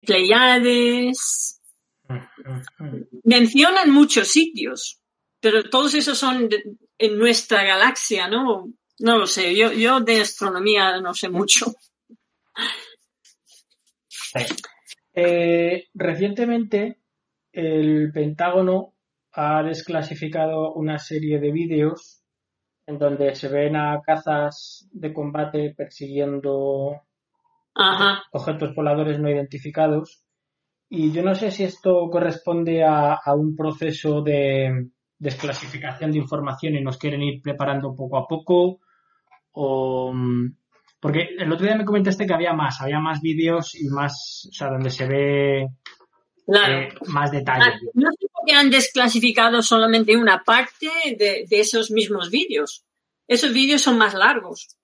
Pleiades. Mencionan muchos sitios, pero todos esos son en nuestra galaxia, ¿no? No lo sé, yo, yo de astronomía no sé mucho. Eh, recientemente, el Pentágono ha desclasificado una serie de vídeos en donde se ven a cazas de combate persiguiendo objetos voladores no identificados. Y yo no sé si esto corresponde a, un proceso de desclasificación de información y nos quieren ir preparando poco a poco o mm, porque el otro día me comentaste que había más, había más vídeos y más, o sea, donde se ve eh, más detalle. Ah, no sé por qué han desclasificado solamente una parte de, esos mismos vídeos. Esos vídeos son más largos.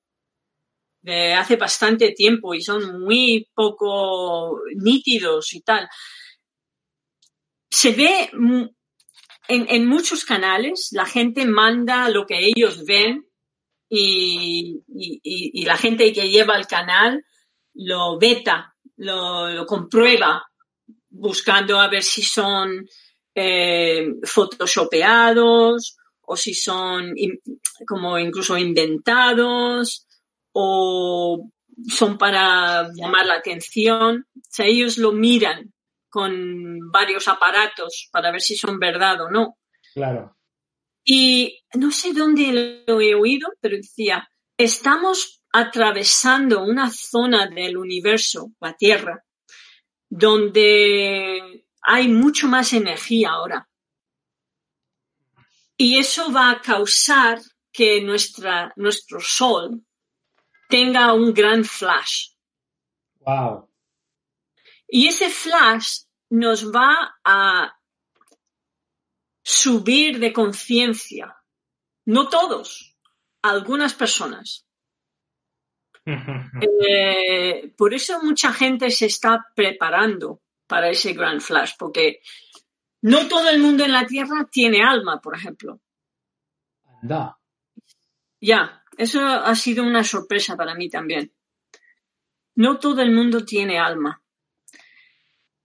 De hace bastante tiempo y son muy poco nítidos y tal. Se ve en, en muchos canales, la gente manda lo que ellos ven y, y, la gente que lleva el canal lo beta, lo, comprueba, buscando a ver si son eh, photoshopeados o si son como incluso inventados o son para llamar la atención. O sea, ellos lo miran con varios aparatos para ver si son verdad o no. Claro. Y no sé dónde lo he oído, pero decía, estamos atravesando una zona del universo, la Tierra, donde hay mucho más energía ahora. Y eso va a causar que nuestra, nuestro Sol tenga un gran flash. Wow. Y ese flash nos va a subir de conciencia. No todos, algunas personas. Eh, por eso mucha gente se está preparando para ese gran flash, porque no todo el mundo en la Tierra tiene alma, por ejemplo. Anda. Ya, eso ha sido una sorpresa para mí también. No todo el mundo tiene alma.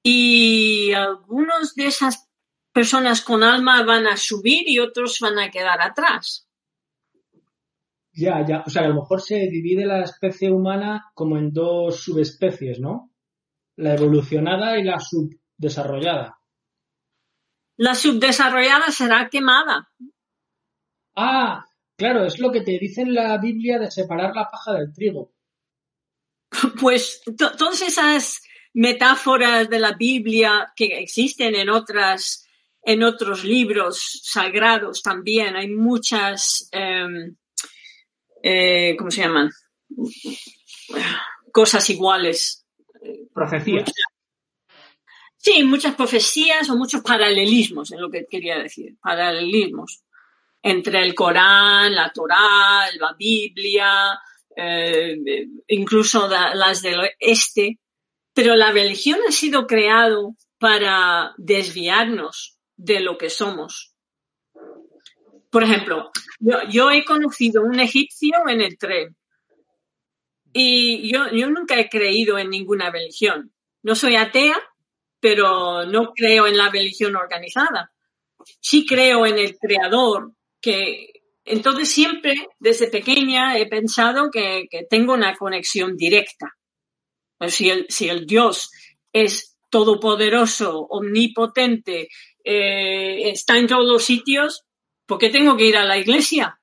Y algunos de esas personas con alma van a subir y otros van a quedar atrás. Ya, ya. O sea, a lo mejor se divide la especie humana como en dos subespecies, ¿no? La evolucionada y la subdesarrollada. La subdesarrollada será quemada. Ah, claro, es lo que te dice en la Biblia de separar la paja del trigo. Pues todas esas metáforas de la Biblia que existen en otras en otros libros sagrados también hay muchas, em, eh, ¿cómo se llaman? Cosas iguales. Profecías. Sí, muchas profecías o muchos paralelismos, es lo que quería decir, paralelismos entre el Corán, la Torá, la Biblia, eh, incluso las del este, pero la religión ha sido creado para desviarnos de lo que somos. Por ejemplo, yo, he conocido un egipcio en el tren y yo, yo nunca he creído en ninguna religión. No soy atea, pero no creo en la religión organizada. Sí creo en el creador, que entonces siempre desde pequeña he pensado que, tengo una conexión directa. si el, si el Dios es todopoderoso, omnipotente, eh, está en todos los sitios, ¿por qué tengo que ir a la iglesia?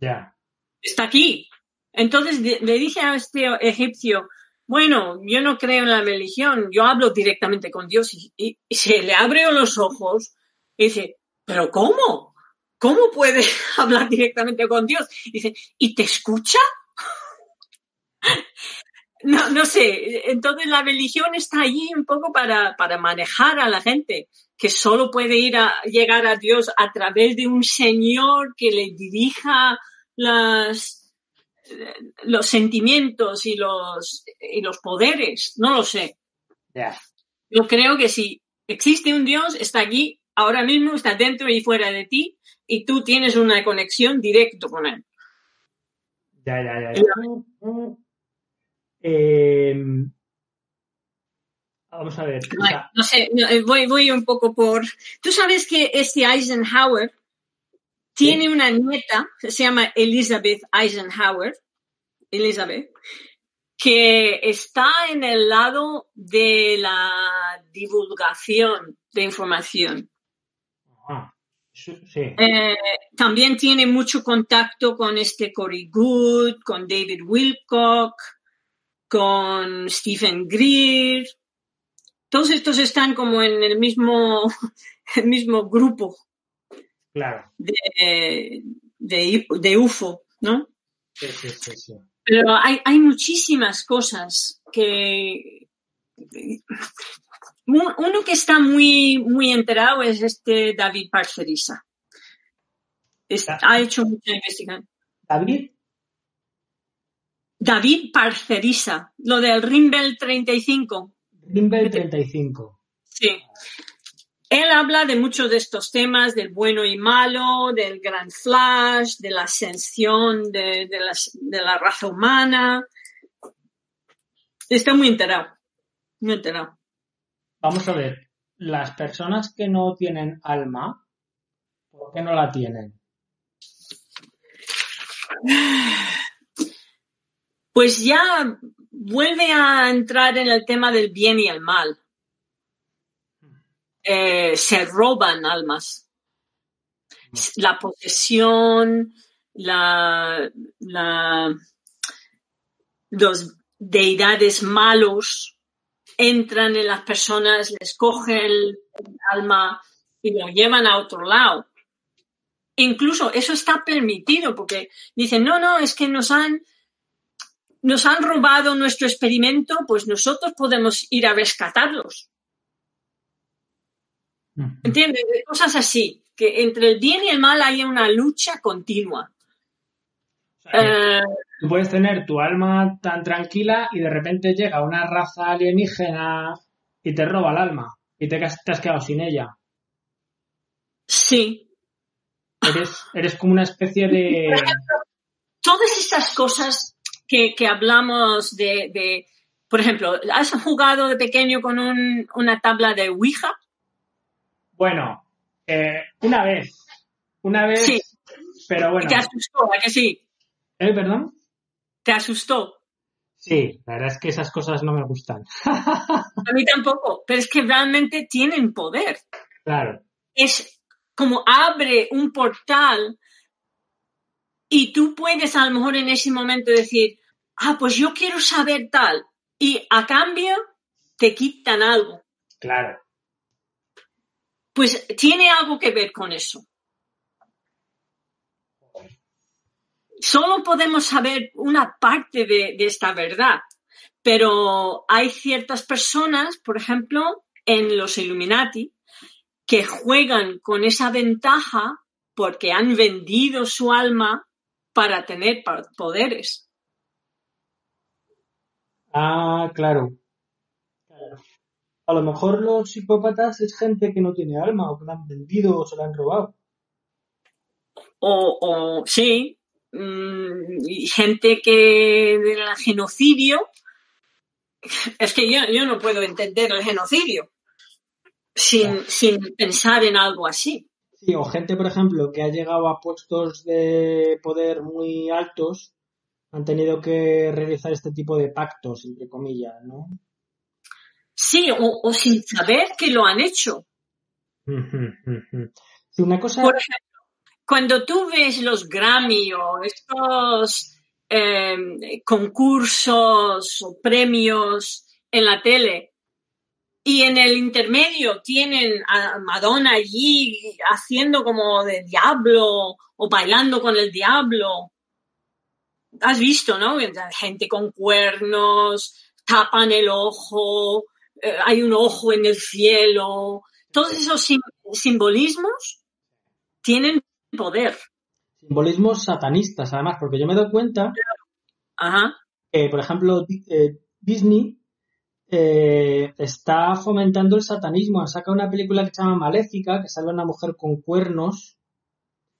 Ya. Está aquí. Entonces le dije a este egipcio, bueno, yo no creo en la religión, yo hablo directamente con Dios y, se le abrió los ojos y dice, pero ¿cómo? ¿Cómo puede hablar directamente con Dios? Y dice, ¿y te escucha? No, no sé. Entonces la religión está allí un poco para, para manejar a la gente que solo puede ir a llegar a Dios a través de un Señor que le dirija las, los sentimientos y los, y los poderes. No lo sé. Yo creo que si existe un Dios, está aquí, ahora mismo está dentro y fuera de ti, y tú tienes una conexión directa con él. Ya, ya, ya. Eh, Vamos a ver. no sé, eh, voy, voy un poco por. Tú sabes que este Eisenhower tiene una nieta, se llama Elizabeth Eisenhower, Elizabeth, que está en el lado de la divulgación de información. Eh, también tiene mucho contacto con este Cory Good, con David Wilcock, con Stephen Greer. Todos estos están como en el mismo, el mismo grupo. Claro. De, de, UFO, ¿no? Sí, sí, sí, Pero hay, hay muchísimas cosas que uno que está muy, muy enterado es este David Parcerisa. ha hecho mucha investigación. ¿David? David Parcerisa, lo del Rimbel 35. Rimbel 35. Sí. Él habla de muchos de estos temas, del bueno y malo, del gran flash, de la ascensión de, de la raza humana. Está muy enterado. Muy enterado. Vamos a ver, las personas que no tienen alma, ¿por qué no la tienen? Pues ya vuelve a entrar en el tema del bien y el mal. Eh, se roban almas. La posesión, la, la, los deidades malos entran en las personas, les cogen el alma y lo llevan a otro lado. Incluso eso está permitido porque dicen, no, no, es que nos han, nos han robado nuestro experimento, pues nosotros podemos ir a rescatarlos. ¿Entiendes? Cosas así, que entre el bien y el mal hay una lucha continua. Eh, Tú puedes tener tu alma tan tranquila y de repente llega una raza alienígena y te roba el alma y te, has quedado sin ella. Sí. Eres, eres como una especie de... todas estas cosas que, hablamos de, por ejemplo, ¿has jugado de pequeño con una tabla de Ouija? Bueno, eh, una vez. Una vez. Sí. Pero bueno. ¿Te asustó? ¿A que sí? ¿Eh, perdón? ¿Te asustó? Sí, la verdad es que esas cosas no me gustan. A mí tampoco, pero es que realmente tienen poder. Claro. Es como abre un portal y tú puedes a lo mejor en ese momento decir, ah, pues yo quiero saber tal. Y a cambio te quitan algo. Claro. Pues tiene algo que ver con eso. Solo podemos saber una parte de, esta verdad, pero hay ciertas personas, por ejemplo, en los Illuminati, que juegan con esa ventaja porque han vendido su alma para tener poderes. Ah, claro. A lo mejor los psicópatas es gente que no tiene alma o que la han vendido o se la han robado. O, o sí, Mm, gente que del genocidio, es que yo, no puedo entender el genocidio sin, sin pensar en algo así. Sí, o gente, por ejemplo, que ha llegado a puestos de poder muy altos, han tenido que realizar este tipo de pactos, entre comillas, ¿no? Sí, o, sin saber que lo han hecho. una cosa cuando tú ves los Grammy o estos em, concursos o premios en la tele y en el intermedio tienen a Madonna allí haciendo como de diablo o bailando con el diablo. Has visto, ¿no? Gente con cuernos, tapan el ojo, eh, hay un ojo en el cielo. Todos esos simbolismos tienen poder. Simbolismos satanistas, además, porque yo me doy cuenta que, por ejemplo, eh, Disney eh, está fomentando el satanismo. Saca una película que se llama Maléfica, que sale una mujer con cuernos.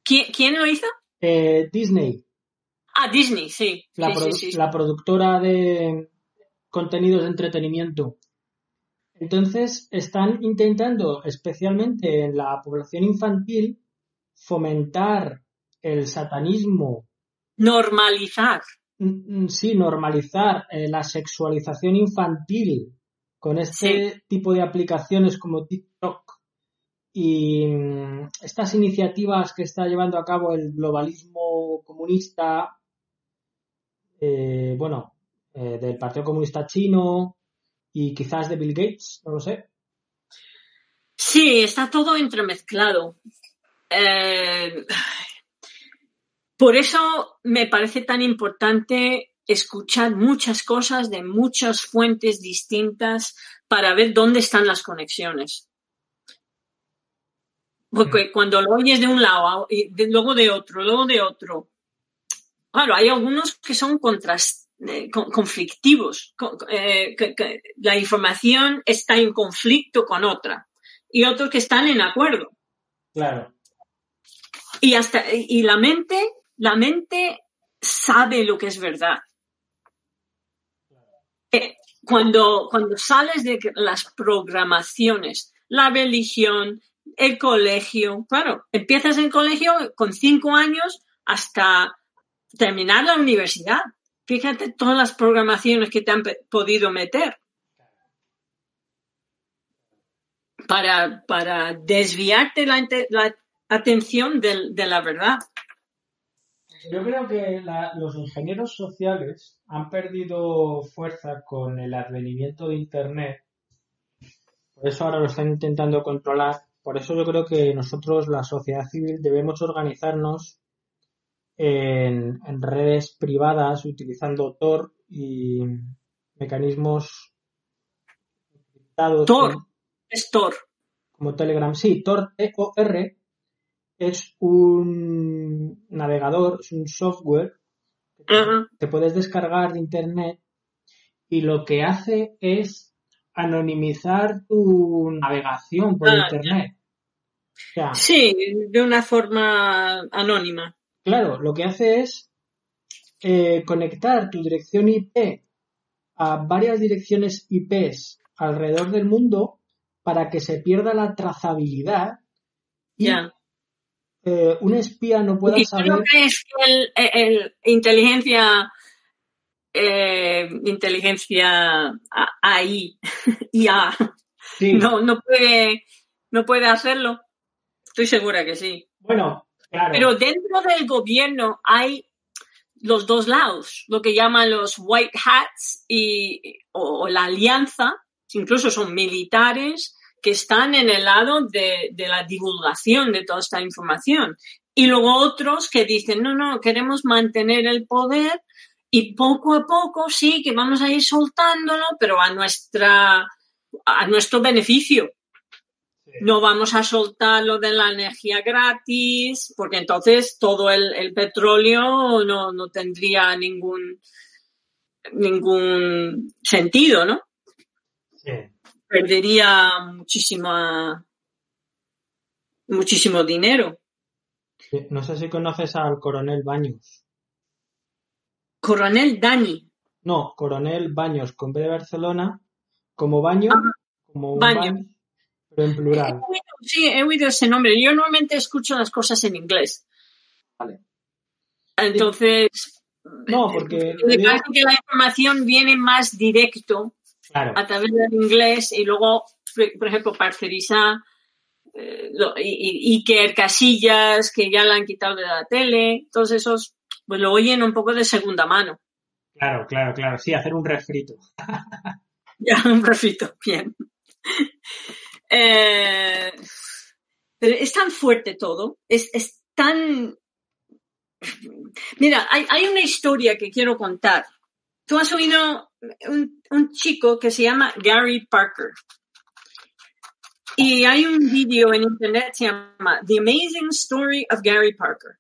¿Quién, lo hizo? Eh, Disney. Ah, Disney, sí. La, productora de contenidos de entretenimiento. Entonces están intentando, especialmente en la población infantil, fomentar el satanismo. Normalizar. Sí, normalizar eh, la sexualización infantil con este tipo de aplicaciones como TikTok y mm, estas iniciativas que está llevando a cabo el globalismo comunista, eh, bueno, eh, del Partido Comunista Chino y quizás de Bill Gates, no lo sé. Sí, está todo entremezclado. Eh, por eso me parece tan importante escuchar muchas cosas de muchas fuentes distintas para ver dónde están las conexiones. Porque mm. cuando lo oyes de un lado y luego de otro, luego de otro, claro, hay algunos que son eh, conflictivos, eh, la información está en conflicto con otra y otros que están en acuerdo. Claro. Y hasta y la mente, la mente sabe lo que es verdad. Eh, cuando, cuando sales de las programaciones, la religión, el colegio, claro, empiezas en colegio con cinco años hasta terminar la universidad. Fíjate todas las programaciones que te han podido meter para, para desviarte la, la atención de, de la verdad. Yo creo que los ingenieros sociales han perdido fuerza con el advenimiento de Internet. Por eso ahora lo están intentando controlar. Por eso yo creo que nosotros, la sociedad civil, debemos organizarnos en, redes privadas utilizando Tor y mecanismos Tor, es Tor. Como Telegram, sí, Tor, T-O-R, es un navegador, es un software que te puedes descargar de internet y lo que hace es anonimizar tu navegación por ah, internet. sí, de una forma anónima. Claro, lo que hace es eh, conectar tu dirección IP a varias direcciones IPs alrededor del mundo para que se pierda la trazabilidad y eh, un espía no pueda saber. ¿No crees que el, inteligencia, eh, inteligencia AI, IA, no, no, puede, no puede hacerlo? Estoy segura que sí. Bueno, claro. Pero dentro del gobierno hay los dos lados, lo que llaman los white hats y, o la alianza, incluso son militares que están en el lado de, la divulgación de toda esta información. Y luego otros que dicen, no, no, queremos mantener el poder y poco a poco sí que vamos a ir soltándolo, pero a nuestra, a nuestro beneficio. No vamos a soltar lo de la energía gratis, porque entonces todo el, petróleo no, no, tendría ningún, ningún sentido, ¿no? Sí perdería muchísima, muchísimo dinero. No sé si conoces al coronel Baños. Coronel Dani. No, coronel Baños con B de Barcelona, como baño, ah, como un baño. pero en plural. sí, he oído ese nombre. Yo normalmente escucho las cosas en inglés. Vale. Entonces, no, porque me parece que la información viene más directo a través del inglés y luego, por ejemplo, Parcerisa, eh, y, Iker Casillas, que ya la han quitado de la tele, todos esos, pues lo oyen un poco de segunda mano. Claro, claro, claro, sí, hacer un refrito. ya, un refrito, bien. Eh, pero es tan fuerte todo, es, es tan... Mira, hay, hay, una historia que quiero contar Tú has oído un, chico que se llama Gary Parker. Y hay un vídeo en internet que se llama The Amazing Story of Gary Parker,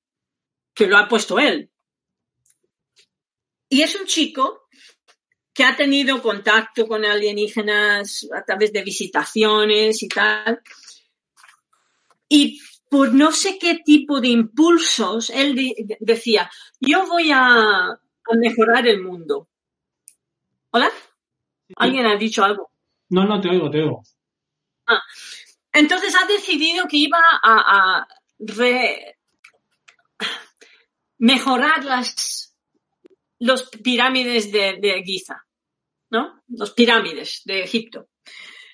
que lo ha puesto él. Y es un chico que ha tenido contacto con alienígenas a través de visitaciones y tal. Y por no sé qué tipo de impulsos, él decía, yo voy a mejorar el mundo. ¿Hola? ¿Alguien ha dicho algo? No, no, te oigo, te oigo. Ah, entonces ha decidido que iba a, mejorar las los pirámides de, de, Giza, ¿no? Los pirámides de Egipto.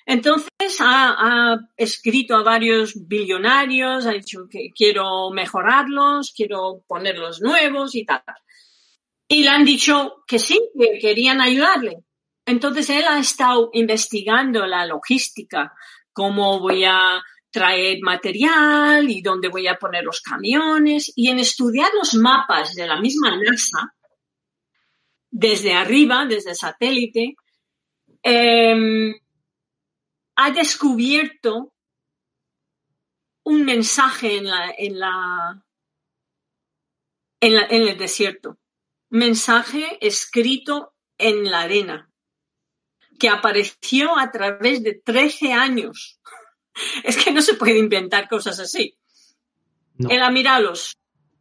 Entonces ha, escrito a varios billonarios, ha dicho que quiero mejorarlos, quiero ponerlos nuevos y tal. Y le han dicho que sí, que querían ayudarle. Entonces él ha estado investigando la logística, cómo voy a traer material y dónde voy a poner los camiones y en estudiar los mapas de la misma NASA desde arriba, desde satélite, em, ha descubierto un mensaje en la, en la, en, el desierto. Mensaje escrito en la arena, que apareció a través de 13 años. Es que no se puede inventar cosas así. Él ha mirado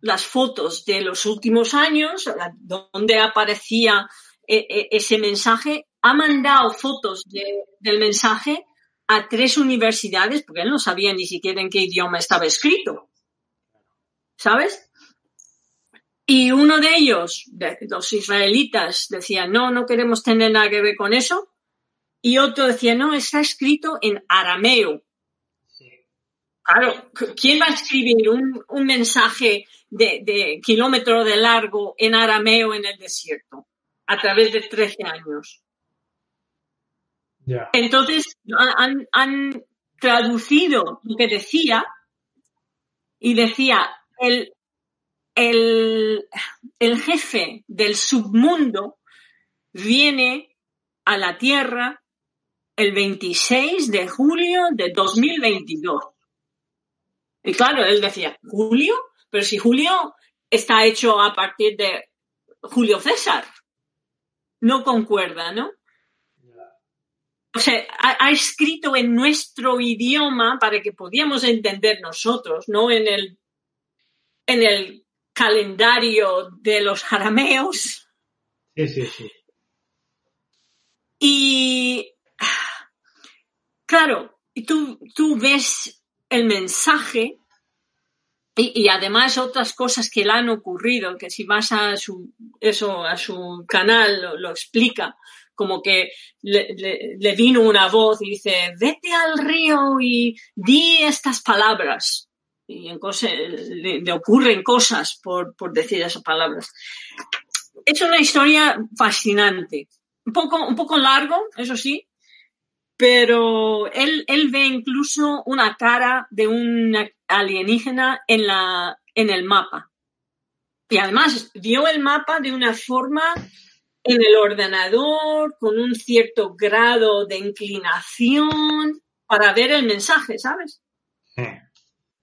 las fotos de los últimos años, donde aparecía e, e, ese mensaje, ha mandado fotos del mensaje a tres universidades porque él no sabía ni siquiera en qué idioma estaba escrito. ¿Sabes? Y uno de ellos, de los israelitas, decía, no, no queremos tener nada que ver con eso. Y otro decía, no, está escrito en arameo. Claro, ¿quién va a escribir un, mensaje de, de kilómetro de largo en arameo en el desierto a través de 13 años? Entonces han, traducido lo que decía y decía el, el, el jefe del submundo viene a la Tierra el 26 de julio de 2022. Y claro, él decía, ¿Julio? Pero si Julio está hecho a partir de Julio César. No concuerda, ¿no? o sea, ha, escrito en nuestro idioma para que podíamos entender nosotros, no en el, en el calendario de los arameos. Sí, sí, sí. Y claro, tú, tú ves el mensaje y, además otras cosas que le han ocurrido, que si vas a su, eso, a su canal lo explica como que le, vino una voz y dice, vete al río y di estas palabras. Y en le, ocurren cosas por, decir esas palabras. Es una historia fascinante. Un poco, un poco largo, eso sí, pero él, él ve incluso una cara de un alienígena en, la, en el mapa. Y además vio el mapa de una forma en el ordenador con un cierto grado de inclinación para ver el mensaje, ¿sabes?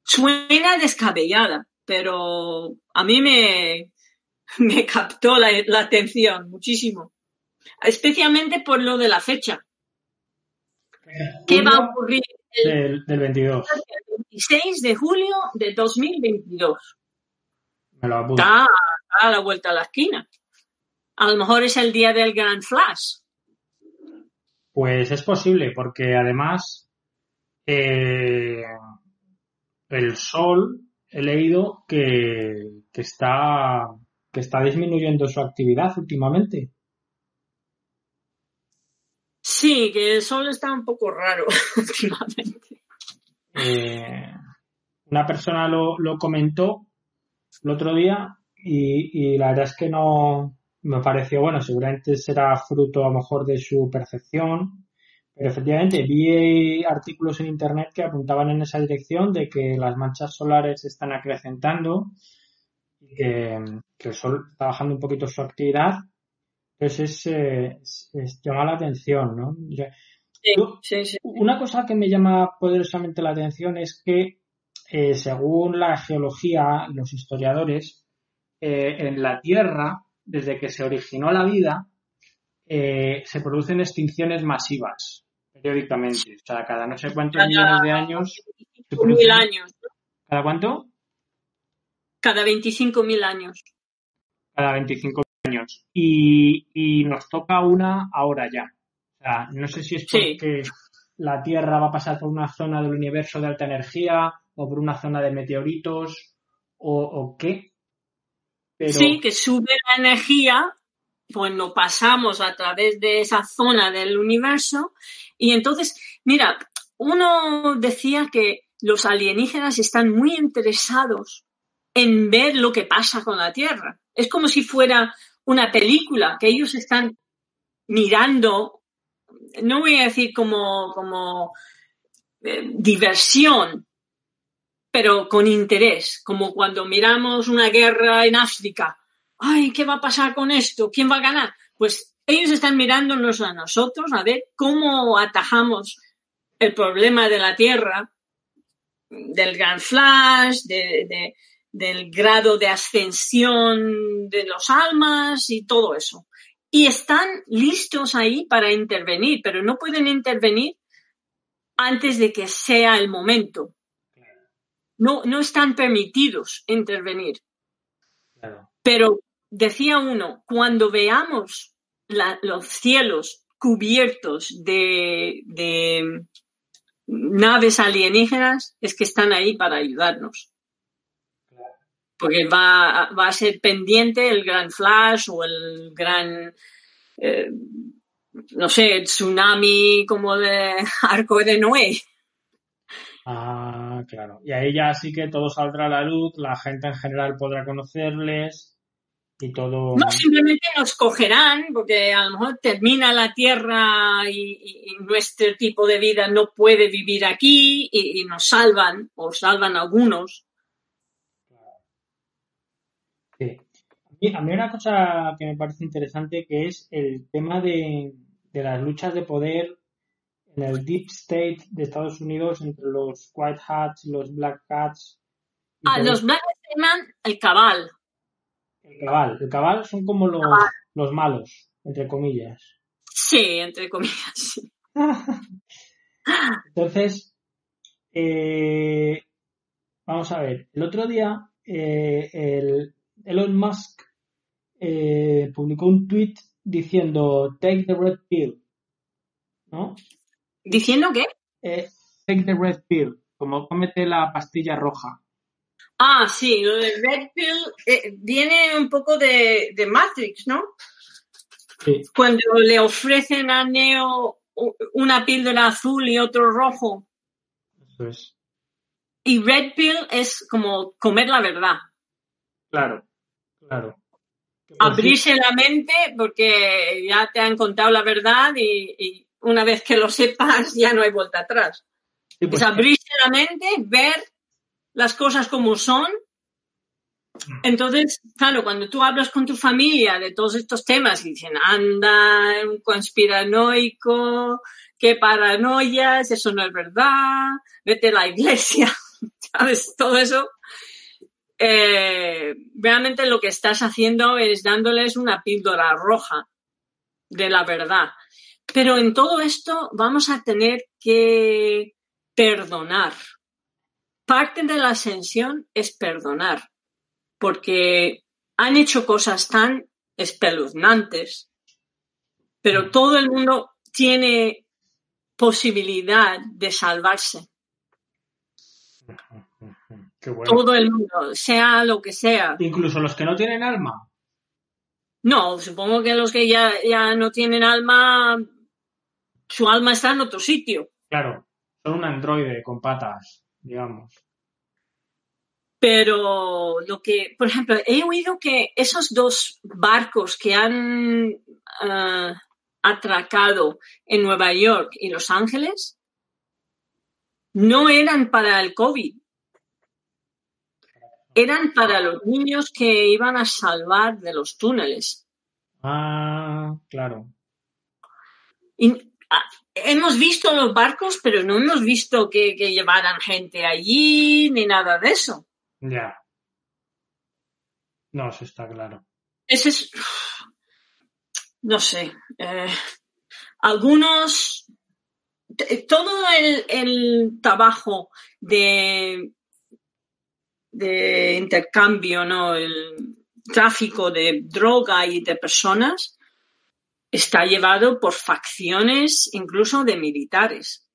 Suena descabellada, pero a mí me, me captó la, atención muchísimo, especialmente por lo de la fecha. ¿Qué va a ocurrir el, del, 22? El 26 de julio de 2022. Me lo apunto. Está a la vuelta a la esquina. A lo mejor es el día del Grand Flash. Pues es posible, porque además eh, el sol he leído que, está que está disminuyendo su actividad últimamente. Sí, que el sol está un poco raro últimamente. Eh, una persona lo, comentó el otro día y, y, la verdad es que no, me pareció, bueno, seguramente será fruto a lo mejor de su percepción, pero efectivamente vi artículos en Internet que apuntaban en esa dirección de que las manchas solares están acrecentando y que, el Sol está bajando un poquito su actividad. Entonces es, es, llama la atención, ¿no? Sí, sí, Una cosa que me llama poderosamente la atención es que, eh, según la geología, los historiadores, eh, en la Tierra desde que se originó la vida, eh, se producen extinciones masivas periódicamente. O sea, cada no sé cuántos millones de años. mil años. ¿Cada cuánto? Cada 25.000 años. Cada 25.000 años. Y, y nos toca una ahora ya. O sea, no sé si es porque la Tierra va a pasar por una zona del universo de alta energía o por una zona de meteoritos o, qué. Sí, que sube la energía cuando pasamos a través de esa zona del universo y entonces, mira, uno decía que los alienígenas están muy interesados en ver lo que pasa con la Tierra. Es como si fuera una película que ellos están mirando, no voy a decir como, como eh, diversión, pero con interés, como cuando miramos una guerra en África. Ay, ¿qué va a pasar con esto? ¿Quién va a ganar? Pues ellos están mirándonos a nosotros a ver cómo atajamos el problema de la Tierra, del gran flash, de, del grado de ascensión de los almas y todo eso. Y están listos ahí para intervenir, pero no pueden intervenir antes de que sea el momento. No, no están permitidos intervenir. Pero decía uno, cuando veamos los cielos cubiertos de, de naves alienígenas, es que están ahí para ayudarnos porque va, a ser pendiente el gran flash o el gran, eh, no sé, tsunami como de Arco de Noé. Ah, claro. Y ahí ya sí que todo saldrá a la luz, la gente en general podrá conocerles y todo. No, simplemente nos cogerán, porque a lo mejor termina la Tierra y, nuestro tipo de vida no puede vivir aquí y, y nos salvan, o salvan algunos. A mí una cosa que me parece interesante que es el tema de, las luchas de poder en el deep state de Estados Unidos entre los white hats y los black hats. Ah, los black hats llaman el cabal. El cabal. El cabal son como los, los malos, entre comillas. Sí, entre comillas. Entonces, eh, vamos a ver. El otro día, eh, el Elon Musk eh, publicó un tweet diciendo take the red pill, ¿no? ¿Diciendo qué? Take the red pill, como cómete la pastilla roja. Ah, sí, lo de red pill eh, viene un poco de, Matrix, ¿no? Sí. Cuando le ofrecen a Neo una píldora azul y otro rojo. Eso es. Y red pill es como comer la verdad. Claro, claro abrirse la mente porque ya te han contado la verdad y, una vez que lo sepas ya no hay vuelta atrás. es pues abrirse la mente, ver las cosas como son. Entonces, claro, cuando tú hablas con tu familia de todos estos temas y dicen, anda, un conspiranoico, qué paranoias, eso no es verdad, vete a la iglesia, ¿sabes? Todo eso eh, realmente lo que estás haciendo es dándoles una píldora roja de la verdad. Pero en todo esto vamos a tener que perdonar. Parte de la ascensión es perdonar, porque han hecho cosas tan espeluznantes, pero todo el mundo tiene posibilidad de salvarse. Todo el mundo, sea lo que sea. Incluso los que no tienen alma. No, supongo que los que ya, ya no tienen alma, su alma está en otro sitio. Claro, son un androide con patas, digamos. Pero lo que, por ejemplo, he oído que esos dos barcos que han eh, atracado en Nueva York y Los Ángeles no eran para el COVID eran para los niños que iban a salvar de los túneles. Ah, claro. Ah, hemos visto los barcos, pero no hemos visto que, llevaran gente allí ni nada de eso. Ya. No, eso está claro. Ese es. No sé. Eh, algunos. Todo el trabajo de de intercambio, ¿no? El tráfico de droga y de personas está llevado por facciones incluso de militares.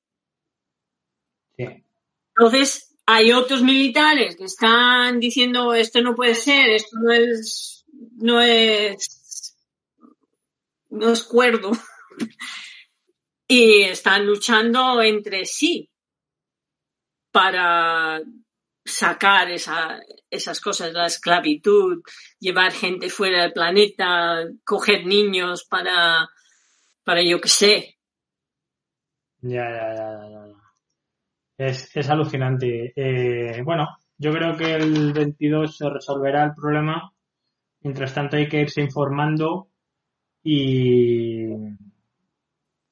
Entonces, hay otros militares que están diciendo esto no puede ser, esto no es, no es, no es cuerdo. y están luchando entre sí para sacar esa, esas cosas, la esclavitud, llevar gente fuera del planeta, coger niños para, para yo que sé. Ya, ya, ya, ya. Es, es alucinante. Eh, bueno, yo creo que el 22 se resolverá el problema. Mientras tanto hay que irse informando y,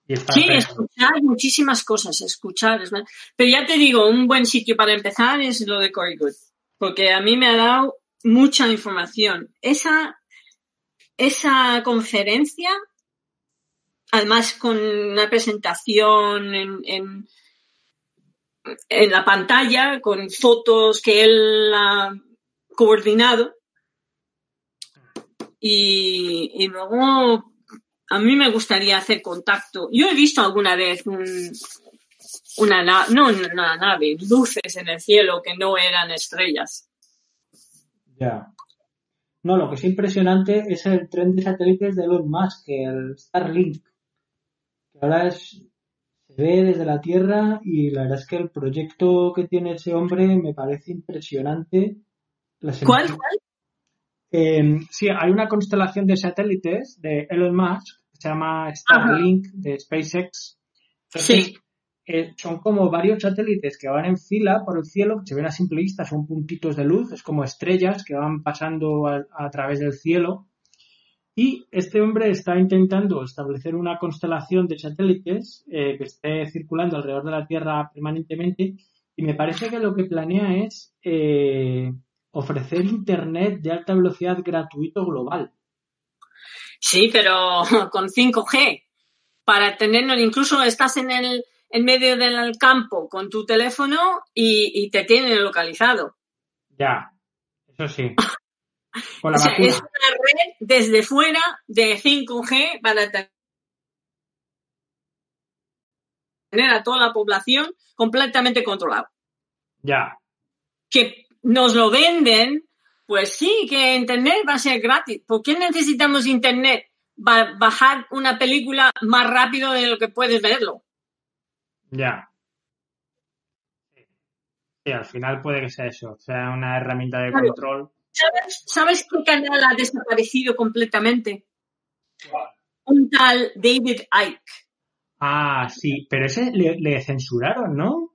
sí, escuchar muchísimas cosas, escuchar. Pero ya te digo, un buen sitio para empezar es lo de Corey Good, porque a mí me ha dado mucha información. Esa, esa conferencia, además con una presentación en, en, en la pantalla, con fotos que él ha coordinado, y, y luego a mí me gustaría hacer contacto. Yo he visto alguna vez una nave, no una nave, luces en el cielo que no eran estrellas. Ya. No, lo que es impresionante es el tren de satélites de Elon Musk, el Starlink. Que ahora es, se ve desde la Tierra y la verdad es que el proyecto que tiene ese hombre me parece impresionante. ¿Cuál? ¿Cuál? Eh, sí, hay una constelación de satélites de Elon Musk se llama Starlink de SpaceX. sí. Eh, son como varios satélites que van en fila por el cielo, que se ven a simple vista, son puntitos de luz, es como estrellas que van pasando a, través del cielo. Y este hombre está intentando establecer una constelación de satélites eh, que esté circulando alrededor de la Tierra permanentemente. Y me parece que lo que planea es eh, ofrecer Internet de alta velocidad gratuito global. Sí, pero con 5G. Para tenerlo, incluso estás en el en medio del campo con tu teléfono y, te tienen localizado. Ya, eso sí. Con la es una red desde fuera de 5G para tener a toda la población completamente controlada. Ya. Que nos lo venden pues sí, que Internet va a ser gratis. ¿Por qué necesitamos Internet? Va bajar una película más rápido de lo que puedes verlo. Ya. Sí, al final puede que sea eso, sea una herramienta de control. ¿Sabes, qué canal ha desaparecido completamente? Un tal David Icke. Ah, sí, pero ese le censuraron, ¿no?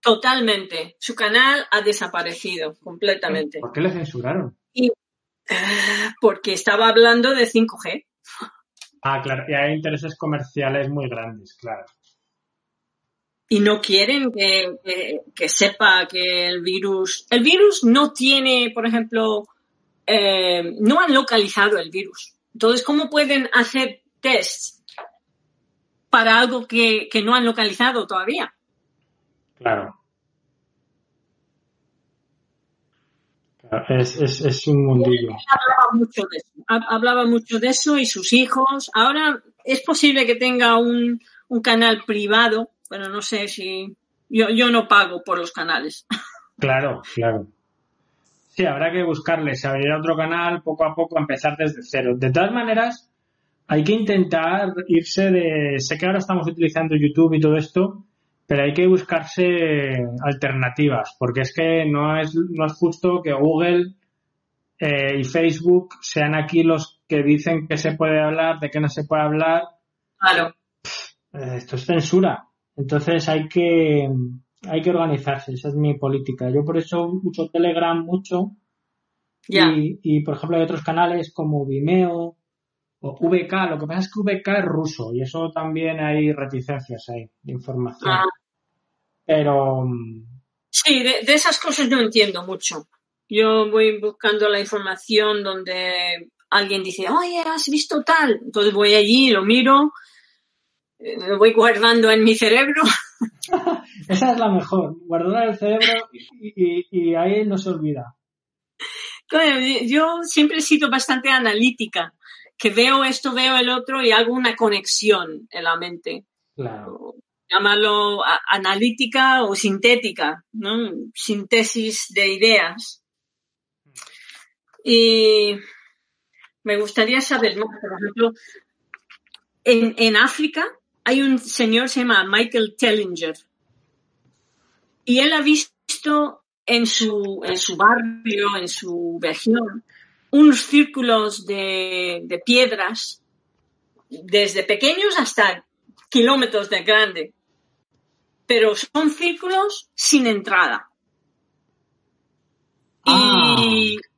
Totalmente. Su canal ha desaparecido completamente. ¿Por qué le censuraron? Eh, porque estaba hablando de 5G. Ah, claro, y hay intereses comerciales muy grandes, claro. Y no quieren que, sepa que el virus. El virus no tiene, por ejemplo, eh, no han localizado el virus. Entonces, ¿cómo pueden hacer tests para algo que no han localizado todavía? Claro. Es, es, es, un mundillo. Hablaba mucho, de eso, hablaba mucho de eso y sus hijos. Ahora es posible que tenga un, un canal privado, pero no sé si. Yo, yo no pago por los canales. Claro, claro. Sí, habrá que buscarle, se abrirá otro canal poco a poco, empezar desde cero. De todas maneras, hay que intentar irse de. Sé que ahora estamos utilizando YouTube y todo esto, pero hay que buscarse alternativas, porque es que no es, no es justo que Google eh, y Facebook sean aquí los que dicen que se puede hablar, de que no se puede hablar. Claro. Eh, esto es censura. Entonces hay que, hay que organizarse, esa es mi política. Yo por eso uso Telegram mucho. Y, y, por ejemplo hay otros canales como Vimeo o VK. Lo que pasa es que VK es ruso y eso también hay reticencias ahí de información. Ah. Pero. Sí, de, esas cosas no entiendo mucho. Yo voy buscando la información donde alguien dice, oye, has visto tal. Entonces voy allí, lo miro, eh, lo voy guardando en mi cerebro. Esa es la mejor, guardar el cerebro y, y, ahí no se olvida. yo siempre he sido bastante analítica que veo esto, veo el otro y hago una conexión en la mente. Claro. Llámalo analítica o sintética, ¿no? Síntesis de ideas. Y me gustaría saber más, por ejemplo, en, en África hay un señor, se llama Michael Tellinger, y él ha visto en su, en su barrio, en su región, unos círculos de, de piedras desde pequeños hasta kilómetros de grande. Pero son círculos sin entrada. y... Ah,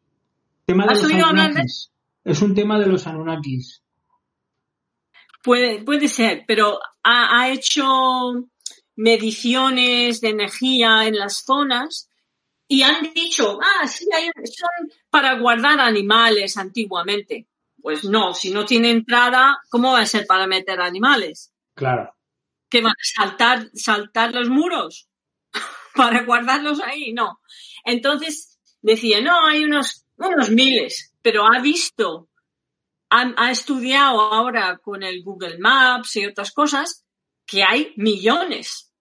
tema de los Es un tema de los Anunnakis. Puede, puede ser, pero ha, ha hecho mediciones de energía en las zonas y han dicho, ah, sí, hay, son para guardar animales antiguamente. Pues no, si no tiene entrada, ¿cómo va a ser para meter animales? Claro. ¿Que van a saltar, saltar los muros para guardarlos ahí? No. Entonces decía, no, hay unos, unos miles, pero ha visto, ha, ha estudiado ahora con el Google Maps y otras cosas que hay millones.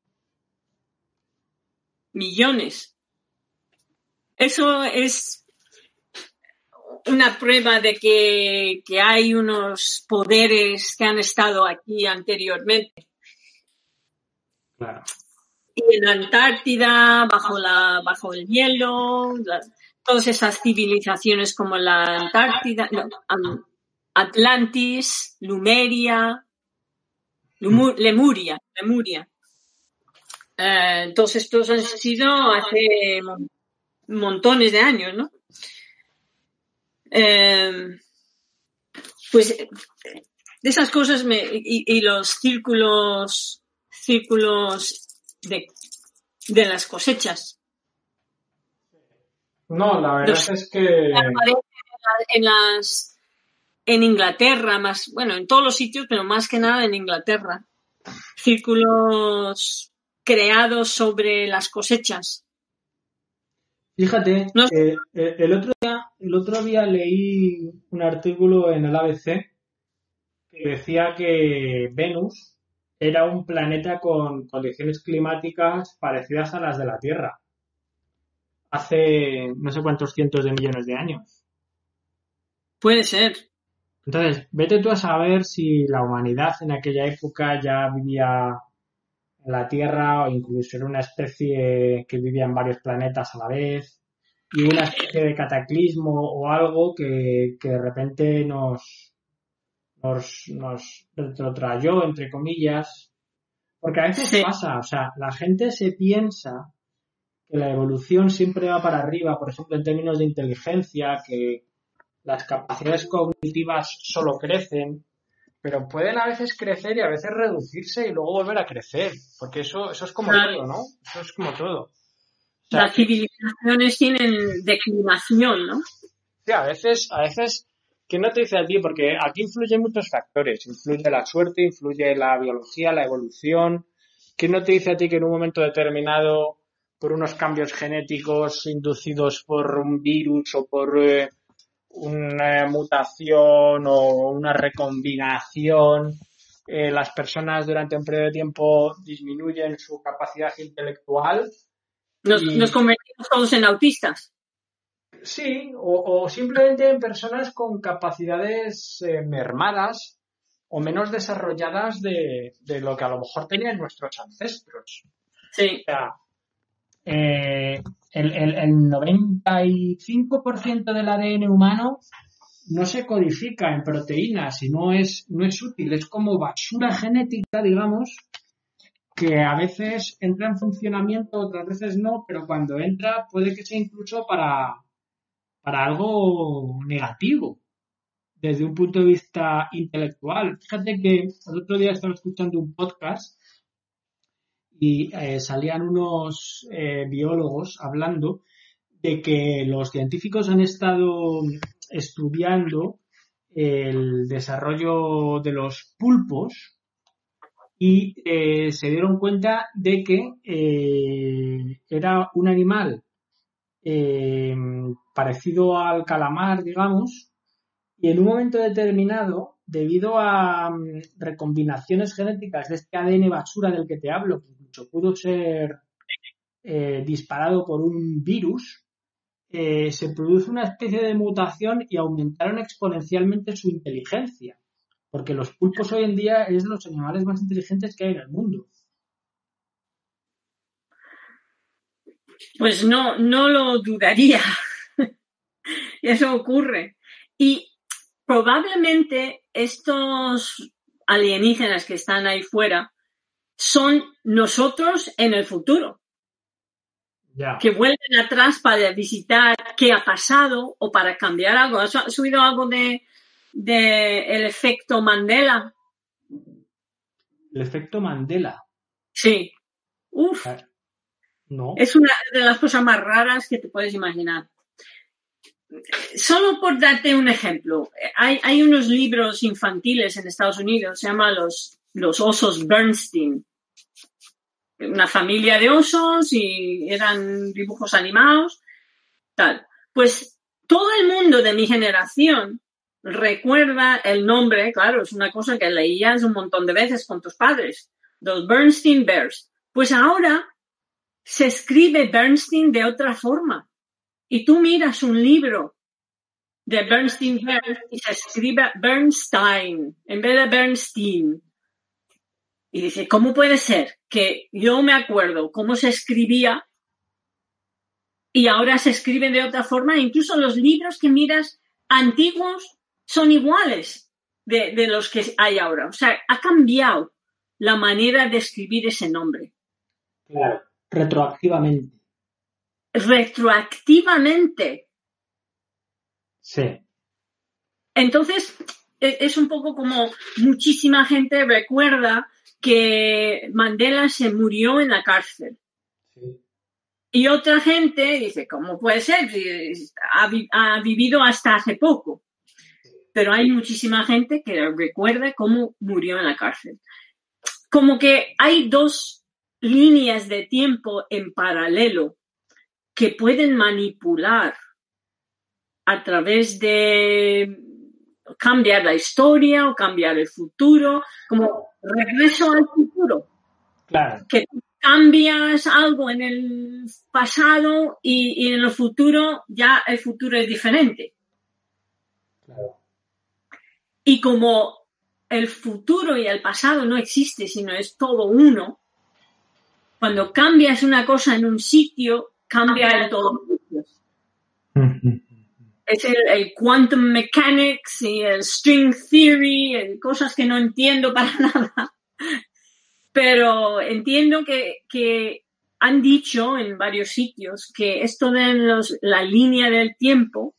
Millones. Eso es una prueba de que, hay unos poderes que han estado aquí anteriormente. Y en Antártida, bajo, la, bajo el hielo, todas esas civilizaciones como la Antártida, Atlantis, Lumeria, Lemuria, Lemuria. Eh, todos estos han sido hace montones de años, ¿no? Eh, pues de esas cosas me, y, los círculos, círculos de, de las cosechas. No, la verdad es que en las en Inglaterra, más, bueno, en todos los sitios, pero más que nada en Inglaterra. Círculos creados sobre las cosechas. Fíjate, eh, eh, el, otro día, el otro día leí un artículo en el ABC que decía que Venus era un planeta con condiciones climáticas parecidas a las de la Tierra hace no sé cuántos cientos de millones de años. Puede ser. Entonces, vete tú a saber si la humanidad en aquella época ya vivía en la Tierra o incluso era una especie que vivía en varios planetas a la vez y una especie de cataclismo o algo que, que de repente nos, nos, nos retrotrayó, entre comillas. Porque a veces pasa, o sea, la gente se piensa que la evolución siempre va para arriba, por ejemplo, en términos de inteligencia, que las capacidades cognitivas solo crecen, pero pueden a veces crecer y a veces reducirse y luego volver a crecer, porque eso, eso es como todo, ¿no? Eso es como todo. Las civilizaciones tienen declinación, ¿no? Sí, a veces, a veces, ¿qué no te dice a ti? Porque aquí influyen muchos factores. Influye la suerte, influye la biología, la evolución. ¿Qué no te dice a ti que en un momento determinado, por unos cambios genéticos inducidos por un virus o por eh, una mutación o una recombinación, eh, las personas durante un periodo de tiempo disminuyen su capacidad intelectual. Nos, convertimos todos en autistas. Sí, o, simplemente en personas con capacidades eh, mermadas o menos desarrolladas de, lo que a lo mejor tenían nuestros ancestros. Sí. O sea, eh, el, el, el 95% del ADN humano no se codifica en proteínas y no es, no es útil, es como basura genética, digamos, que a veces entra en funcionamiento, otras veces no, pero cuando entra puede que sea incluso para, para algo negativo desde un punto de vista intelectual. Fíjate que el otro día estaba escuchando un podcast y eh, salían unos eh, biólogos hablando de que los científicos han estado estudiando el desarrollo de los pulpos y eh, se dieron cuenta de que era un animal parecido al calamar, digamos, y en un momento determinado, debido a mm, recombinaciones genéticas de este ADN basura del que te hablo, que incluso pudo ser eh, disparado por un virus, eh, se produce una especie de mutación y aumentaron exponencialmente su inteligencia. Porque los pulpos hoy en día es los animales más inteligentes que hay en el mundo. Pues no, no lo dudaría. Eso ocurre. Y probablemente estos alienígenas que están ahí fuera son nosotros en el futuro. Que vuelven atrás para visitar qué ha pasado o para cambiar algo. ¿Has subido algo de, de el efecto Mandela? El efecto Mandela. Sí. Uf. No. Es una de las cosas más raras que te puedes imaginar. Solo por darte un ejemplo, hay, hay unos libros infantiles en Estados Unidos, se llama los, los osos Bernstein. Una familia de osos y eran dibujos animados, tal. Pues todo el mundo de mi generación recuerda el nombre, claro, es una cosa que leías un montón de veces con tus padres, los Bernstein Bears. Pues ahora se escribe Bernstein de otra forma y tú miras un libro de Bernstein y se escribe Bernstein en vez de Bernstein. Y dice, ¿cómo puede ser que yo me acuerdo cómo se escribía y ahora se escriben de otra forma? Incluso los libros que miras antiguos son iguales de, los que hay ahora. O sea, ha cambiado la manera de escribir ese nombre. Retroactivamente retroactivamente. Sí. Entonces, e, es un poco como muchísima gente recuerda que Mandela se murió en la cárcel. Y otra gente dice, ¿cómo puede ser? Ha, ha, vivido hasta hace poco. Pero hay muchísima gente que recuerda cómo murió en la cárcel. Como que hay dos líneas de tiempo en paralelo que pueden manipular a través de cambiar la historia o cambiar el futuro, como regreso al futuro. Claro. Que cambias algo en el pasado y, y, en el futuro ya el futuro es diferente. Claro. Y como el futuro y el pasado no existe, sino es todo uno, cuando cambias una cosa en un sitio, cambia en todos Es el, quantum mechanics y el string theory, cosas que no entiendo para nada. Pero entiendo que, que han dicho en varios sitios que esto de los, la línea del tiempo,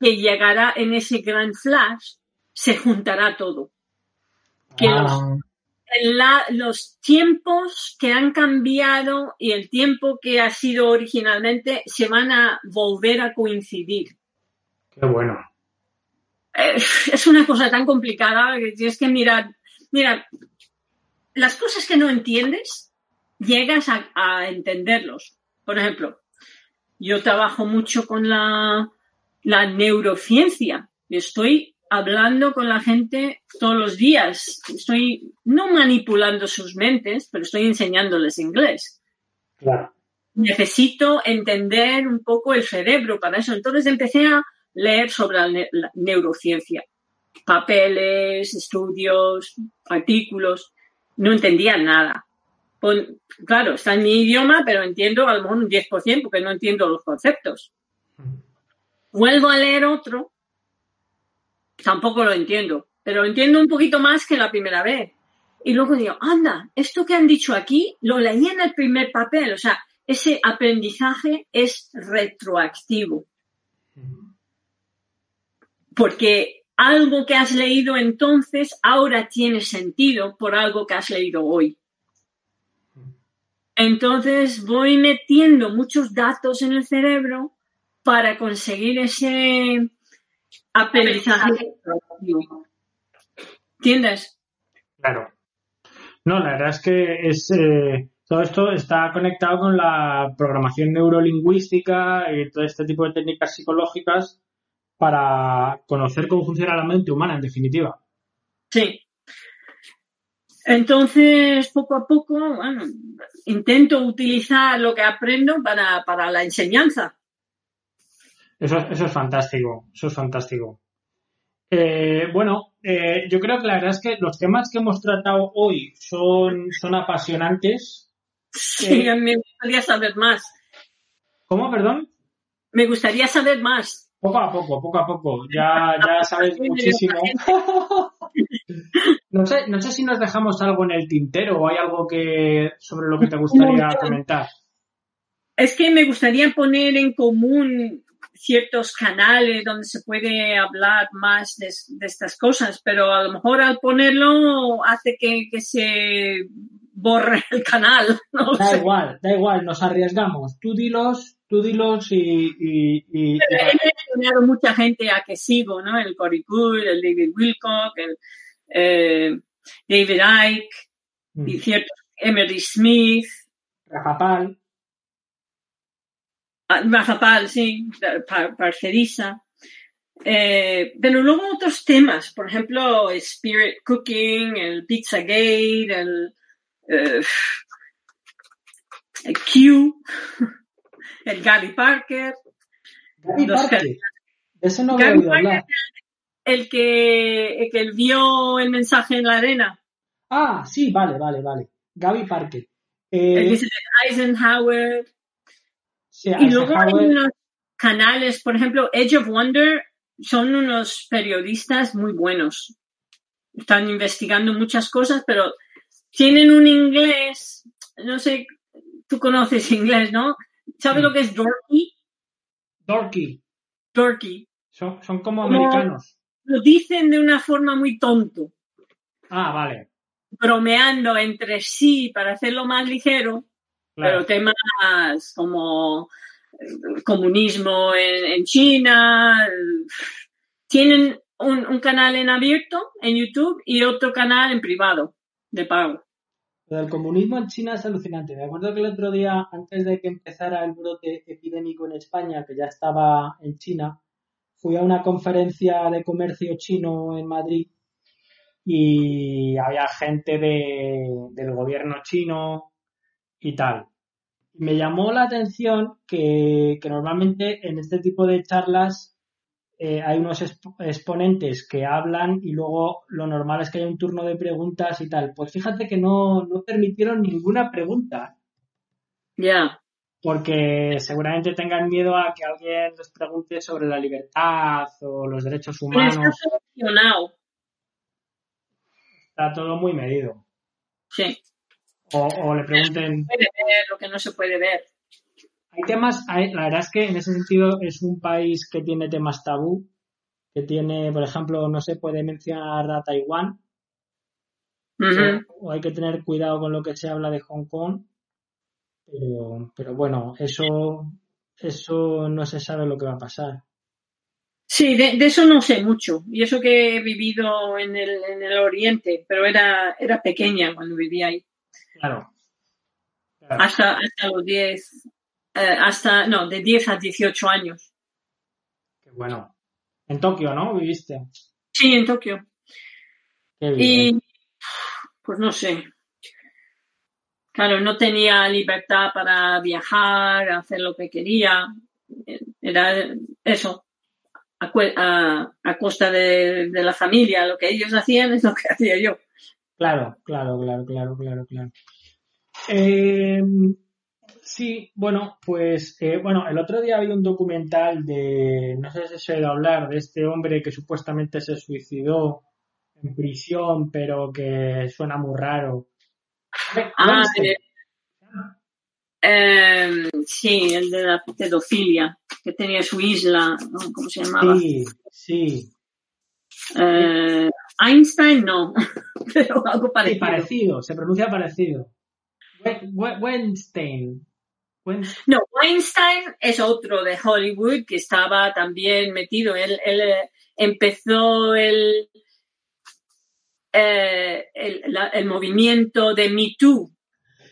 que llegará en ese gran flash, se juntará todo. Que los, los tiempos que han cambiado y el tiempo que ha sido originalmente se van a volver a coincidir. Qué bueno. Es una cosa tan complicada que tienes que mirar. Mira, las cosas que no entiendes, llegas a, a entenderlos. Por ejemplo, yo trabajo mucho con la, la neurociencia. Estoy hablando con la gente todos los días. Estoy no manipulando sus mentes, pero estoy enseñándoles inglés. Claro. Necesito entender un poco el cerebro para eso. Entonces empecé a leer sobre la, neurociencia. Papeles, estudios, artículos. No entendía nada. claro, está en mi idioma, pero entiendo a lo mejor un 10% porque no entiendo los conceptos. Vuelvo a leer otro tampoco lo entiendo, pero entiendo un poquito más que la primera vez. Y luego digo, anda, esto que han dicho aquí lo leí en el primer papel, o sea, ese aprendizaje es retroactivo. Porque algo que has leído entonces ahora tiene sentido por algo que has leído hoy. Entonces voy metiendo muchos datos en el cerebro para conseguir ese, aprendizaje ¿Entiendes? Claro. No, la verdad es que es eh, todo esto está conectado con la programación neurolingüística y todo este tipo de técnicas psicológicas para conocer cómo funciona la mente humana, en definitiva. Sí. Entonces, poco a poco, bueno, intento utilizar lo que aprendo para, para la enseñanza. Eso, eso es fantástico, eso es fantástico. Eh, bueno, eh, yo creo que la verdad es que los temas que hemos tratado hoy son, son apasionantes. Sí, Eh, me gustaría saber más. ¿Cómo, perdón? Me gustaría saber más. Poco a poco, poco a poco. Ya, ya sabes muchísimo. No sé, no sé si nos dejamos algo en el tintero o hay algo que sobre lo que te gustaría comentar. Es que me gustaría poner en común ciertos canales donde se puede hablar más de, de estas cosas, pero a lo mejor al ponerlo hace que, que se borre el canal. No Da sé. igual, da igual, nos arriesgamos. Tú dilos, tú dilos y... y, y- He mencionado mucha gente a que sigo, ¿no? El Cory Good, el David Wilcock, el eh, David Icke y Mm. ciertos Emery Smith, Rafa Pal, ah, Mazapal, sí, Par- Parcerisa. Eh, pero luego otros temas, por ejemplo, Spirit Cooking, el Pizzagate, el, eh, el Q, el Gary Parker, Gaby Los Parker. De eso no oído Parker. hablar. el que, el que vio el mensaje en la arena, Ah, sí, vale, vale, vale. Gaby Parker. el Eh, dice Eisenhower, sí, Y luego hay unos canales, por ejemplo, Edge of Wonder son unos periodistas muy buenos. Están investigando muchas cosas, pero tienen un inglés, no sé, tú conoces inglés, ¿no? ¿Sabes Sí. lo que es dorky? Dorky. Dorky. Son, son como Como- americanos. Lo dicen de una forma muy tonto, Ah, vale. bromeando entre sí para hacerlo más ligero, Claro. pero temas como eh, comunismo en, en China. Tienen un, un canal en abierto en YouTube y otro canal en privado de pago. Lo del comunismo en China es alucinante. Me acuerdo que el otro día, antes de que empezara el brote epidémico en España, que ya estaba en China, fui a una conferencia de comercio chino en Madrid y había gente de, del gobierno chino y tal. Me llamó la atención que, que normalmente en este tipo de charlas eh, hay unos exp- exponentes que hablan y luego lo normal es que haya un turno de preguntas y tal. Pues fíjate que no, no permitieron ninguna pregunta Ya. porque seguramente tengan miedo a que alguien les pregunte sobre la libertad o los derechos Pero está humanos. solucionado. Está todo muy medido. Sí. O, o le pregunten, Puede ver lo que no se puede ver. hay temas, hay- la verdad es que en ese sentido es un país que tiene temas tabú, que tiene, por ejemplo, no se puede mencionar a Taiwán, o hay que tener cuidado con lo que se habla de Hong Kong, pero, pero bueno, eso, eso no se sabe lo que va a pasar. Sí, de, de eso no sé mucho. Y eso que he vivido en el, en el Oriente, pero era, era pequeña cuando vivía ahí. Claro. Claro. Hasta, hasta los 10, eh, hasta, no, de 10 a 18 años. Qué bueno. En Tokio, ¿no? Viviste. Sí, en Tokio. Qué bien. Y, pues no sé. Claro, no tenía libertad para viajar, hacer lo que quería. Era eso. A- a costa de, de la familia. Lo que ellos hacían es lo que hacía yo. Claro, claro, claro, claro, claro, claro. Eh, sí, bueno, pues, eh, bueno, el otro día vi un documental de, no sé si se ha hablar, de este hombre que supuestamente se suicidó en prisión, pero que suena muy raro. Ah, eh, sí, el de la pedofilia, que tenía su isla, ¿no? ¿cómo se llamaba? Sí, sí. Eh, Einstein no, pero algo Sí, parecido. parecido, se pronuncia parecido. We- We- Weinstein. No, Weinstein es otro de Hollywood que estaba también metido. Él, él, eh, empezó el, eh, el, la- el movimiento de Me Too.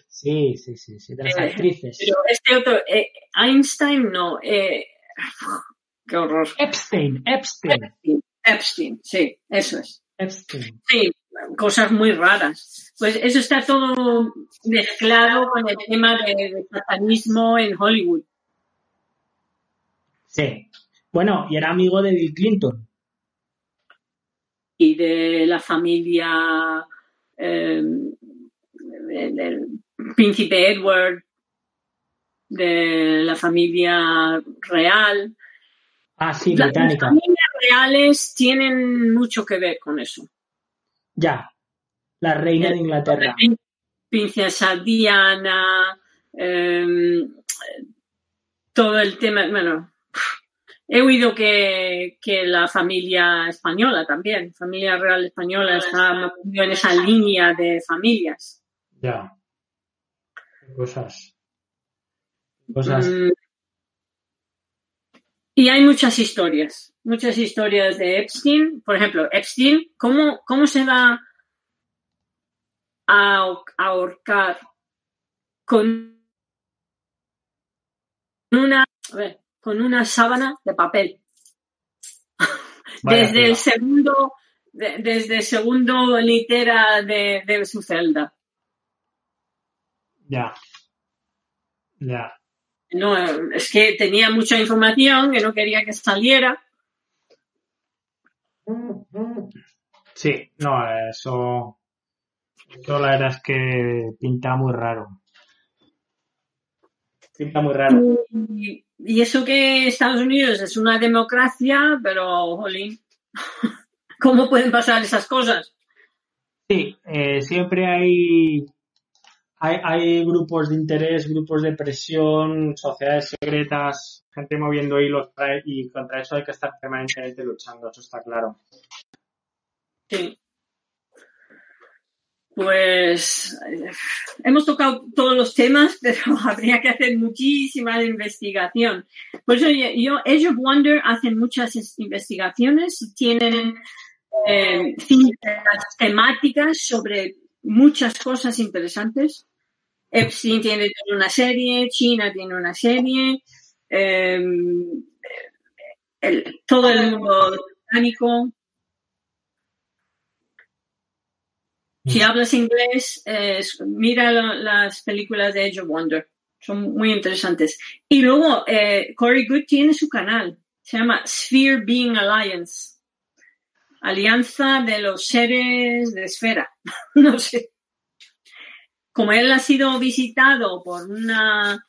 Sí, sí, sí, sí, de las Eh, actrices. Pero este otro, eh, Einstein no. qué horror. Epstein, Epstein. Epstein, Epstein, sí, eso es. Epstein. Sí, cosas muy raras. Pues eso está todo mezclado con el tema de, de satanismo en Hollywood. Sí. Bueno, y era amigo de Bill Clinton. y de la familia eh, de- del príncipe Edward, de la familia real. Ah, sí, La- Las británica. familias reales tienen mucho que ver con eso. Ya. La reina de Inglaterra. Princesa Diana, eh, todo el tema, bueno, he oído que, que la familia española también, familia real española está en esa línea de familias. Ya. Cosas. Cosas. Mm. Y hay muchas historias, muchas historias de Epstein. Por ejemplo, Epstein, ¿cómo, cómo se va a ahor- ahorcar con una, a ver, con una sábana de papel? Vaya desde el segundo, de- desde el segundo litera de, de su celda. Ya. Ya. No, es que tenía mucha información que no quería que saliera. Sí, no, eso. Eso la verdad es que pinta muy raro. Pinta muy raro. Y, y eso que Estados Unidos es una democracia, pero, jolín, ¿cómo pueden pasar esas cosas? Sí, eh, siempre hay, hay, hay grupos de interés, grupos de presión, sociedades secretas, gente moviendo hilos y contra eso hay que estar permanentemente luchando, eso está claro. Sí. Pues eh, hemos tocado todos los temas, pero habría que hacer muchísima investigación. Por eso yo, Age of Wonder hacen muchas es- investigaciones, tienen eh, temáticas sobre muchas cosas interesantes. Epstein tiene una serie, China tiene una serie, eh, el- todo el mundo británico. Si hablas inglés, eh, mira lo- las películas de Age of Wonder. Son muy interesantes. Y luego, eh, Corey Good tiene su canal. Se llama Sphere Being Alliance. Alianza de los seres de esfera. no sé. Como él ha sido visitado por una,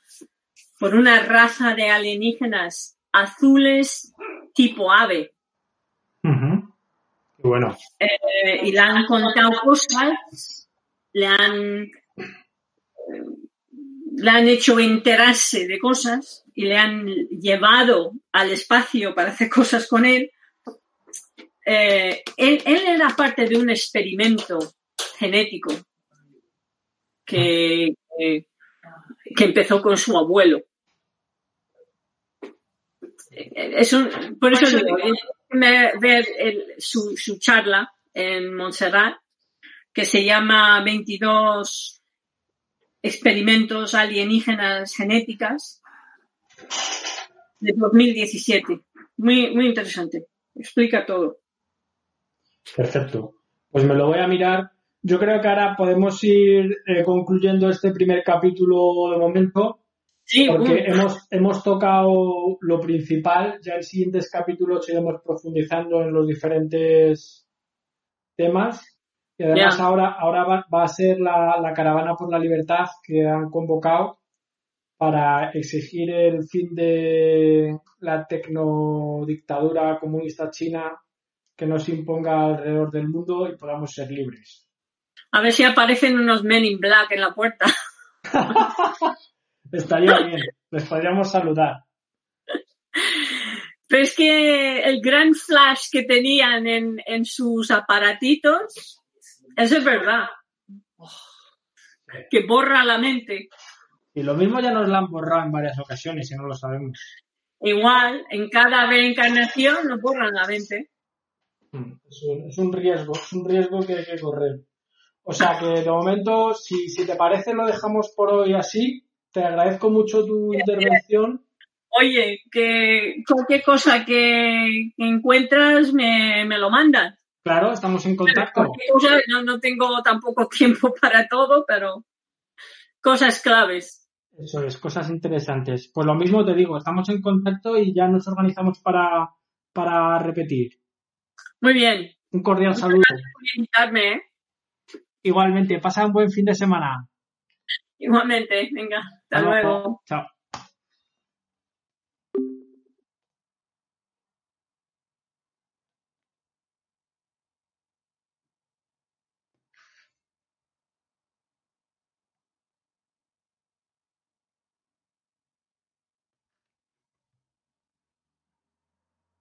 por una raza de alienígenas azules tipo ave, bueno, eh, y le han contado cosas, le han, le han hecho enterarse de cosas y le han llevado al espacio para hacer cosas con él. Eh, él, él era parte de un experimento genético que, que, que empezó con su abuelo. Es un- por eso digo, eh, me- ver el- su, su charla en Montserrat, que se llama 22 experimentos alienígenas genéticas de 2017. Muy, muy interesante. Explica todo. perfecto. Pues me lo voy a mirar. Yo creo que ahora podemos ir eh, concluyendo este primer capítulo de momento. Sí, porque uh, hemos, hemos tocado lo principal, ya en siguientes capítulos iremos profundizando en los diferentes temas. Y además ahora, ahora va, va a ser la, la caravana por la libertad que han convocado para exigir el fin de la tecnodictadura comunista china que nos imponga alrededor del mundo y podamos ser libres. A ver si aparecen unos men in black en la puerta. Estaría bien, les podríamos saludar. Pero es que el gran flash que tenían en, en sus aparatitos, eso es verdad. Que borra la mente. Y lo mismo ya nos la han borrado en varias ocasiones y no lo sabemos. Igual, en cada reencarnación nos borran la mente. Mm, Es un, es un riesgo, es un riesgo que hay que correr. O sea que de momento, si, si te parece, lo dejamos por hoy así. Te agradezco mucho tu intervención. Oye, que cualquier cosa que, encuentras me, me, lo mandas. Claro, estamos en contacto. no, no tengo tampoco tiempo para todo, pero cosas claves. Eso es, cosas interesantes. Pues lo mismo te digo, estamos en contacto y ya nos organizamos para, para repetir. Muy bien. Un cordial saludo. invitarme, ¿eh? Igualmente, pasa un buen fin de semana. Igualmente, venga, hasta, luego. Chao.